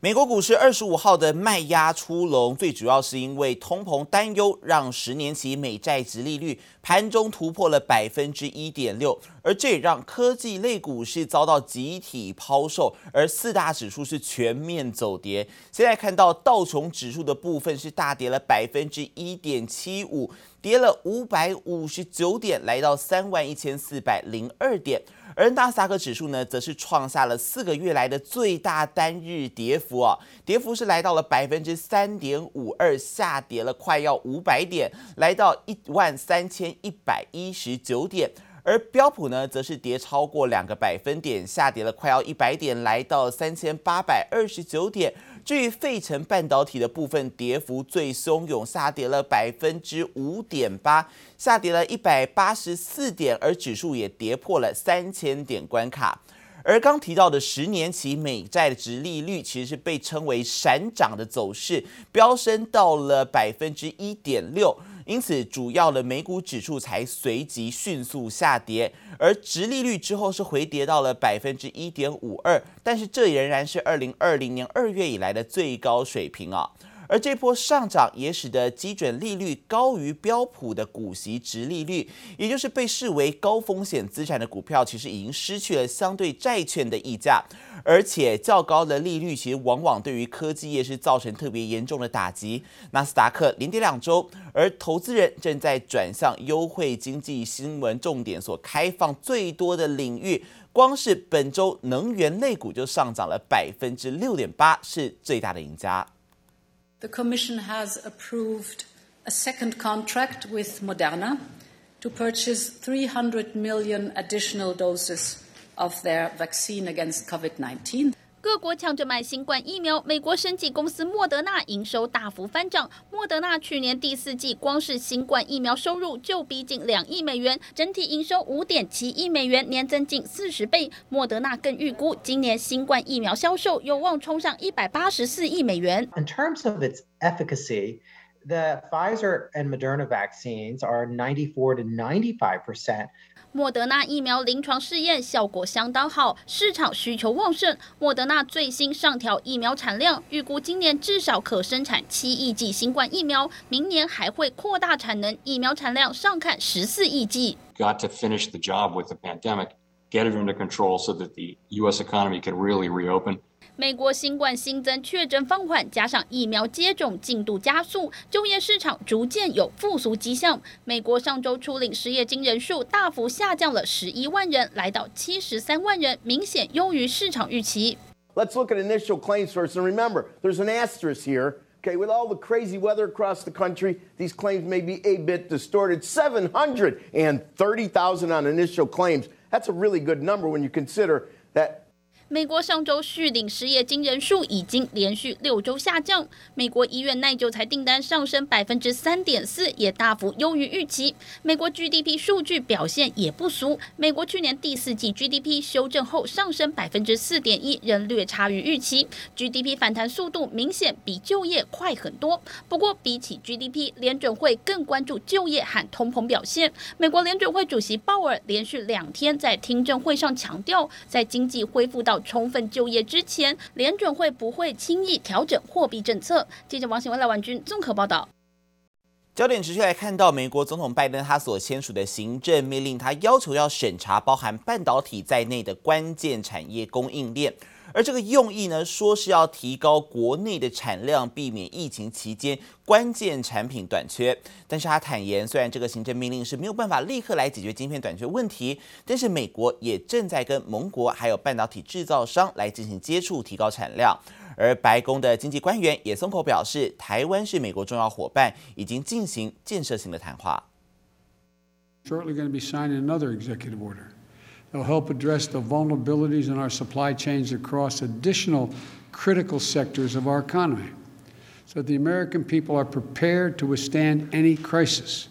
美国股市二十五号的卖压出笼，最主要是因为通膨担忧，让十年期美债殖利率盘中突破了百分之一点六，而这也让科技类股市遭到集体抛售，而四大指数是全面走跌。现在看到道琼指数的部分是大跌了百分之一点七五，跌了五百五十九点，来到三万一千四百零二点。而纳斯达克指数呢，则是创下了四个月来的最大单日跌幅啊，跌幅是来到了百分之三点五二，下跌了快要五百点，来到一万三千一百一十九点。而标普呢，则是跌超过两个百分点，下跌了快要一百点，来到三千八百二十九点。至于费城半导体的部分，跌幅最汹涌，下跌了百分之五点八，下跌了一百八十四点，而指数也跌破了三千点关卡。而刚提到的十年期美债的值利率，其实是被称为闪涨的走势，飙升到了百分之一点六。因此，主要的美股指数才随即迅速下跌，而殖利率之后是回跌到了百分之一点五二，但是这仍然是二零二零年二月以来的最高水平啊。而这波上涨也使得基准利率高于标普的股息值利率，也就是被视为高风险资产的股票，其实已经失去了相对债券的溢价。而且较高的利率其实往往对于科技业是造成特别严重的打击。纳斯达克连跌两周，而投资人正在转向优惠经济新闻重点所开放最多的领域。光是本周能源类股就上涨了百分之六点八，是最大的赢家。The Commission has approved a second contract with Moderna to purchase 300 million additional doses of their vaccine against COVID-19. 各国抢着买新冠疫苗，美国生技公司莫德纳营收大幅翻涨。莫德纳去年第四季光是新冠疫苗收入就逼近两亿美元，整体营收五点七亿美元，年增近四十倍。莫德纳更预估今年新冠疫苗销售有望冲上一百八十四亿美元。In terms of its efficacy, the Pfizer and Moderna vaccines are ninety-four to ninety-five percent. 莫德纳疫苗临床试验效果相当好，市场需求旺盛。莫德纳最新上调疫苗产量，预估今年至少可生产七亿剂新冠疫苗，明年还会扩大产能，疫苗产量上看十四亿剂。Got to finish the job with the pandemic, get it under control so that the U.S. economy can really reopen. 美国新冠新增确诊放缓，加上疫苗接种进度加速，就业市场逐渐有复苏迹象。美国上周初领失业金人数大幅下降了十一万人，来到七十三万人，明显优于市场预期。Let's look at initial claims first, and remember, there's an asterisk here. Okay, with all the crazy weather across the country, these claims may be a bit distorted. Seven hundred and thirty thousand on initial claims. That's a really good number when you consider that. 美国上周续领失业金人数已经连续六周下降。美国医院耐久财订单上升百分之三点四，也大幅优于预期。美国 GDP 数据表现也不俗。美国去年第四季 GDP 修正后上升百分之四点一，仍略差于预期。GDP 反弹速度明显比就业快很多。不过，比起 GDP，联准会更关注就业和通膨表现。美国联准会主席鲍尔连续两天在听证会上强调，在经济恢复到充分就业之前，联准会不会轻易调整货币政策。记者王新文、赖婉君综合报道。焦点持续来看到美国总统拜登他所签署的行政命令，他要求要审查包含半导体在内的关键产业供应链。而这个用意呢，说是要提高国内的产量，避免疫情期间关键产品短缺。但是他坦言，虽然这个行政命令是没有办法立刻来解决晶片短缺问题，但是美国也正在跟盟国还有半导体制造商来进行接触，提高产量。而白宫的经济官员也松口表示，台湾是美国重要伙伴，已经进行建设性的谈话。Shortly going to be signing another executive order. It'll help address the vulnerabilities in our supply chains across additional critical sectors of our economy so that the American people are prepared to withstand any crisis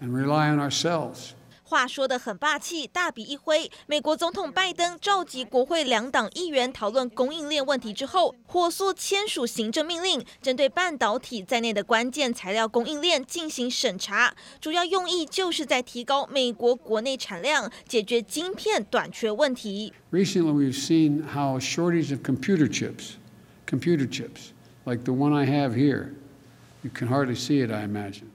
and rely on ourselves. 话说得很霸气，大笔一挥。美国总统拜登召集国会两党议员讨论供应链问题之后，火速签署行政命令，针对半导体在内的关键材料供应链进行审查。主要用意就是在提高美国国内产量，解决晶片短缺问题。Recently, we've seen how a shortage of computer chips computer chips, like the one I have here. You can hardly see it, I imagine.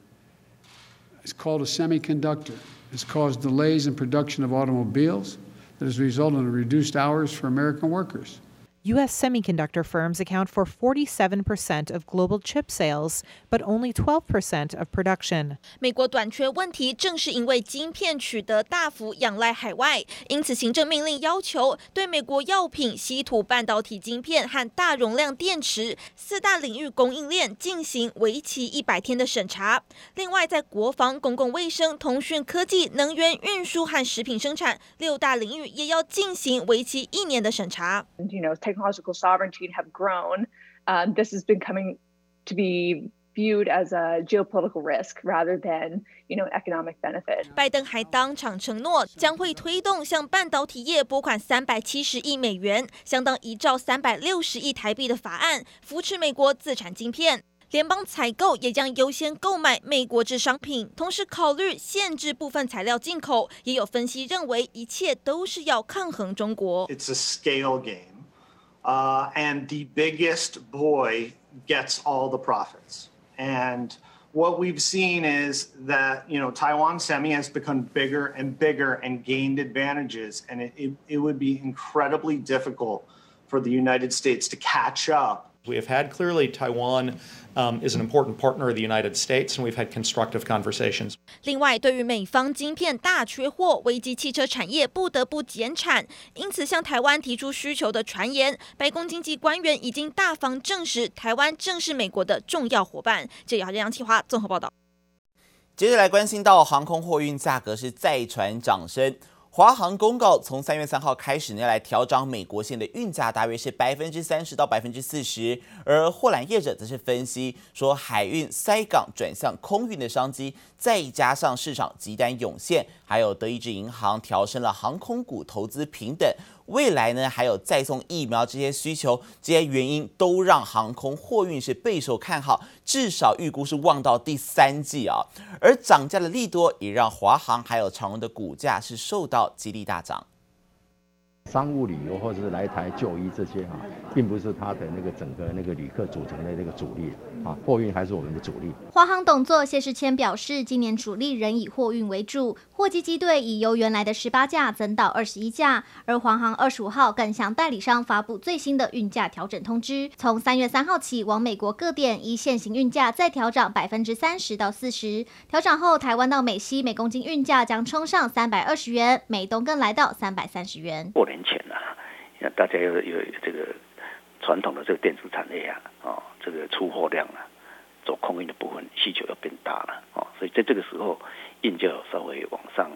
It's called a semiconductor. It's caused delays in production of automobiles that has resulted in reduced hours for American workers. U.S. semiconductor firms account for 47% of global chip sales, but only 12% of production. 美国短缺问题正是因为晶片取得大幅仰赖海外，因此行政命令要求对美国药品、稀土半导体晶片和大容量电池四大领域供应链进行为期一百天的审查。另外，在国防、公共卫生、通讯科技、能源运输和食品生产六大领域也要进行为期一年的审查。You know, technological sovereignty have grown, um, this has been coming to be viewed as a geopolitical risk rather than, you know, economic benefit. 拜登还当场承诺将会推动向半导体业拨款三百七十亿美元，相当一兆三百六十亿台币的法案，扶持美国自产晶片。联邦采购也将优先购买美国制商品，同时考虑限制部分材料进口。也有分析认为，一切都是要抗衡中国。It's a scale game. Uh, and the biggest boy gets all the profits. And what we've seen is that you know Taiwan Semi has become bigger and bigger and gained advantages, and it, it, it would be incredibly difficult for the United States to catch up We have had clearly Taiwan um, is an important partner of the United States, and we've had constructive conversations. 另外，对于美方晶片大缺货，危及汽车产业，不得不减产，因此向台湾提出需求的传言，白宫经济官员已经大方证实，台湾正是美国的重要伙伴。这里是杨启华综合报道。接着来关心到航空货运价格是再传涨升。华航公告，从三月三号开始呢，来调涨美国线的运价，大约是百分之三十到百分之四十。而货揽业者则是分析说，海运塞港转向空运的商机，再加上市场急单涌现，还有德意志银行调升了航空股投资平等。未来呢，还有再送疫苗这些需求，这些原因都让航空货运是备受看好，至少预估是望到第三季啊。而涨价的利多也让华航还有长荣的股价是受到激励大涨。商务旅游或者是来台就医这些哈，并不是它的那个整个那个旅客组成的那个主力啊，货运还是我们的主力。华航董座谢世谦表示，今年主力仍以货运为主，货机机队已由原来的十八架增到二十一架，而华航二十五号更向代理商发布最新的运价调整通知，从三月三号起，往美国各点依现行运价再调涨百分之三十到四十，调整后，台湾到美西每公斤运价将冲上三百二十元，美东更来到三百三十元。年前啊，大家有有这个传统的这个电子产业啊，哦，这个出货量啊，走空运的部分需求要变大了，哦，所以在这个时候运就稍微往上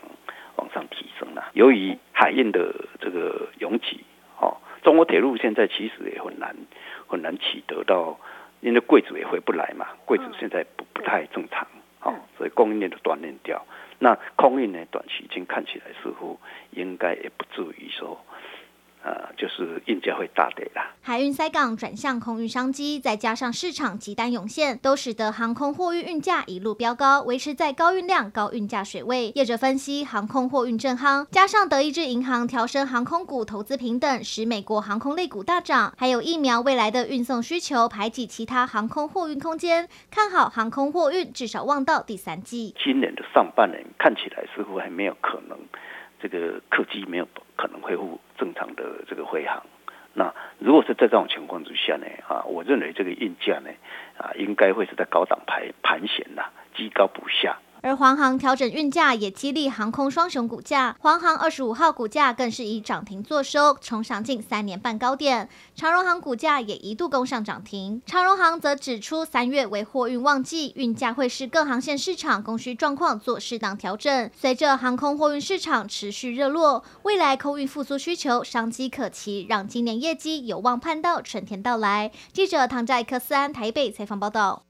往上提升了。由于海运的这个拥挤，哦，中国铁路现在其实也很难很难取得到，因为柜子也回不来嘛，柜子现在不不太正常，哦，所以供应链都断链掉。那空运呢，短期间看起来似乎应该也不至于说。呃，就是运价会大跌啦。海运塞港转向空运商机，再加上市场急单涌现，都使得航空货运运价一路飙高，维持在高运量、高运价水位。业者分析，航空货运正夯，加上德意志银行调升航空股投资平等，使美国航空类股大涨，还有疫苗未来的运送需求排挤其他航空货运空间，看好航空货运至少望到第三季。今年的上半年看起来似乎还没有可能。这个客机没有可能恢复正常的这个回航，那如果是在这种情况之下呢，啊，我认为这个运价呢，啊，应该会是在高档盘盘旋呐，居高不下。而华航调整运价也激励航空双雄股价，华航二十五号股价更是以涨停作收，冲上近三年半高点。长荣航股价也一度攻上涨停。长荣航则指出，三月为货运旺季，运价会视各航线市场供需状况做适当调整。随着航空货运市场持续热络，未来空运复苏需求商机可期，让今年业绩有望盼到春天到来。记者唐在克斯安台北采访报道。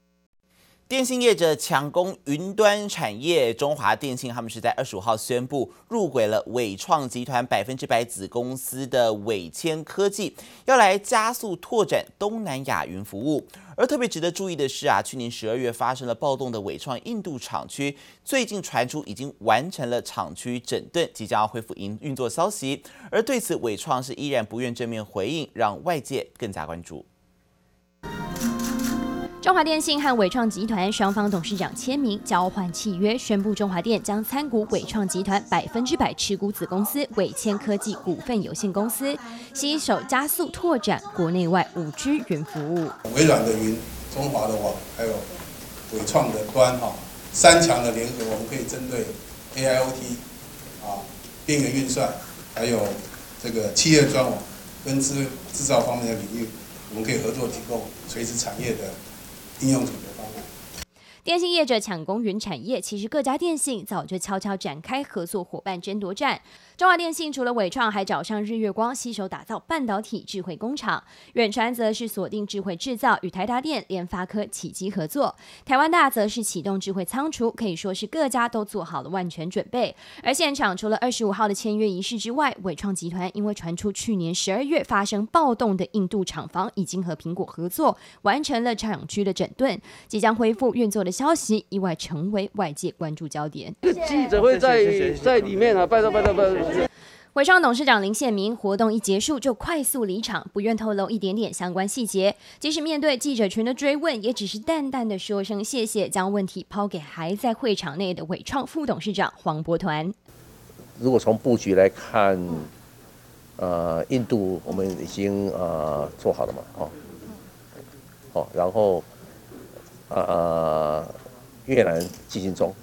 电信业者抢攻云端产业，中华电信他们是在二十五号宣布入轨了伟创集团百分之百子公司的纬谦科技，要来加速拓展东南亚云服务。而特别值得注意的是啊，去年十二月发生了暴动的伟创印度厂区，最近传出已经完成了厂区整顿，即将要恢复营运作消息。而对此，伟创是依然不愿正面回应，让外界更加关注。中华电信和伟创集团双方董事长签名交换契约，宣布中华电将参股伟创集团百分之百持股子公司伟千科技股份有限公司，携手加速拓展国内外五 G 云服务。微软的云、中华的网，还有伟创的端，哈，三强的联合，我们可以针对 AIoT 啊、边缘运算，还有这个企业专网跟制制造方面的领域，我们可以合作提供垂直产业的。应用电信业者抢攻云产业，其实各家电信早就悄悄展开合作伙伴争夺战。中华电信除了伟创，还找上日月光，携手打造半导体智慧工厂。远传则是锁定智慧制造，与台达电、联发科起机合作。台湾大则是启动智慧仓储，可以说是各家都做好了万全准备。而现场除了二十五号的签约仪式之外，伟创集团因为传出去年十二月发生暴动的印度厂房已经和苹果合作，完成了厂区的整顿，即将恢复运作的消息，意外成为外界关注焦点。记者会在在里面啊，拜托拜托拜托。伟创董事长林宪明活动一结束就快速离场，不愿透露一点点相关细节。即使面对记者群的追问，也只是淡淡的说声谢谢，将问题抛给还在会场内的伟创副董事长黄伯团。如果从布局来看，呃，印度我们已经呃做好了嘛，哦，哦，然后呃越南进行中。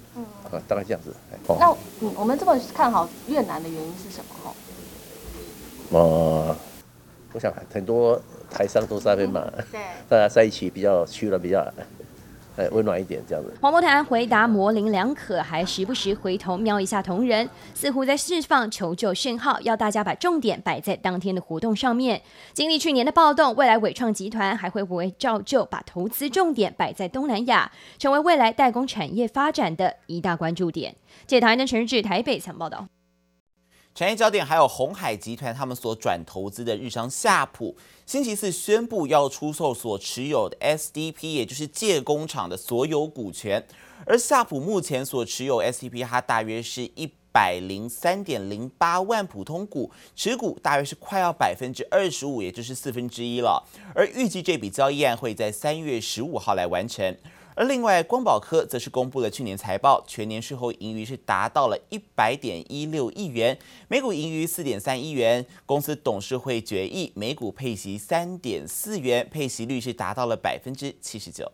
啊，大概这样子。哦、那嗯，我们这么看好越南的原因是什么？哦、呃，我想很多台商都在那边嘛，对，大家在一起比较去了比较。哎，温暖一点这样子。黄伯团回答模棱两可，还时不时回头瞄一下同仁，似乎在释放求救讯号，要大家把重点摆在当天的活动上面。经历去年的暴动，未来伟创集团还会不会照旧把投资重点摆在东南亚，成为未来代工产业发展的一大关注点？记者唐人陈日志台北曾报道。产业焦点还有鸿海集团他们所转投资的日商夏普，星期四宣布要出售所持有的 SDP，也就是借工厂的所有股权。而夏普目前所持有 SDP，它大约是一百零三点零八万普通股，持股大约是快要百分之二十五，也就是四分之一了。而预计这笔交易案会在三月十五号来完成。而另外，光宝科则是公布了去年财报，全年税后盈余是达到了一百点一六亿元，每股盈余四点三亿元。公司董事会决议每股配息三点四元，配息率是达到了百分之七十九。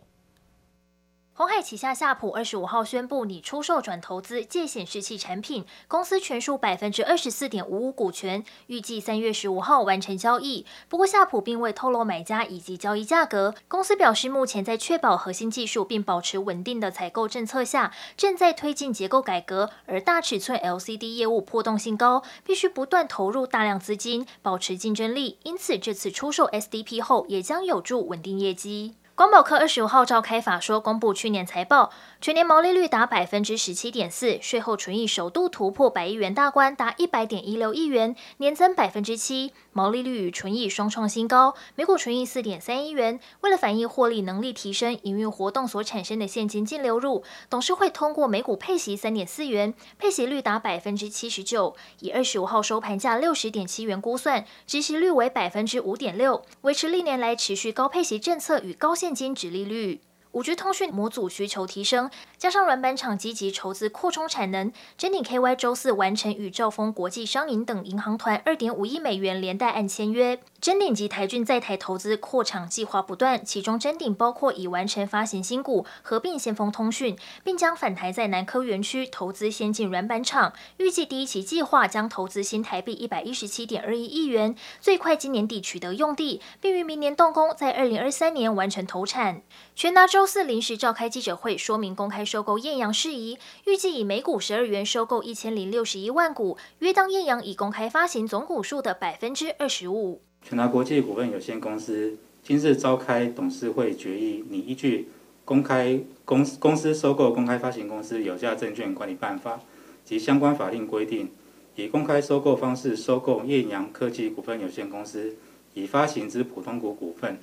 鸿海旗下夏普二十五号宣布拟出售转投资借显示器产品，公司权数百分之二十四点五五股权，预计三月十五号完成交易。不过夏普并未透露买家以及交易价格。公司表示，目前在确保核心技术并保持稳定的采购政策下，正在推进结构改革。而大尺寸 LCD 业务波动性高，必须不断投入大量资金，保持竞争力。因此，这次出售 SDP 后，也将有助稳定业绩。光宝科二十五号召开法说，公布去年财报，全年毛利率达百分之十七点四，税后纯益首度突破百亿元大关，达一百点一六亿元，年增百分之七，毛利率与纯益双创新高，每股纯益四点三亿元。为了反映获利能力提升，营运活动所产生的现金净流入，董事会通过每股配息三点四元，配息率达百分之七十九，以二十五号收盘价六十点七元估算，殖息率为百分之五点六，维持历年来持续高配息政策与高现现金值利率。五 G 通讯模组需求提升，加上软板厂积极筹资扩充产能，臻鼎 KY 周四完成与兆丰国际商银等银行团二点五亿美元连带案签约。臻鼎及台郡在台投资扩厂计划不断，其中臻鼎包括已完成发行新股，合并先锋通讯，并将返台在南科园区投资先进软板厂。预计第一期计划将投资新台币一百一十七点二一亿元，最快今年底取得用地，并于明年动工，在二零二三年完成投产。全达周四临时召开记者会，说明公开收购艳阳事宜，预计以每股十二元收购一千零六十一万股，约当艳阳已公开发行总股数的百分之二十五。全达国际股份有限公司今日召开董事会决议，拟依据公开公公司收购公开发行公司有价证券管理办法及相关法令规定，以公开收购方式收购艳阳科技股份有限公司已发行之普通股股份。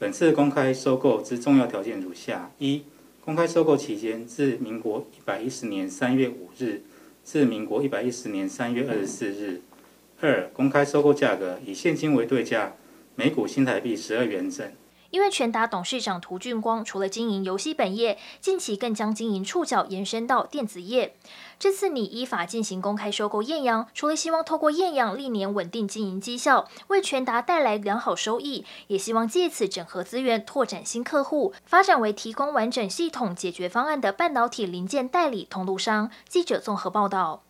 本次公开收购之重要条件如下：一、公开收购期间自民国一百一十年三月五日至民国一百一十年三月二十四日。二、公开收购价格以现金为对价，每股新台币十二元整。因为全达董事长涂俊光除了经营游戏本业，近期更将经营触角延伸到电子业。这次拟依法进行公开收购艳阳，除了希望透过艳阳历年稳定经营绩效，为全达带来良好收益，也希望借此整合资源，拓展新客户，发展为提供完整系统解决方案的半导体零件代理通路商。记者综合报道。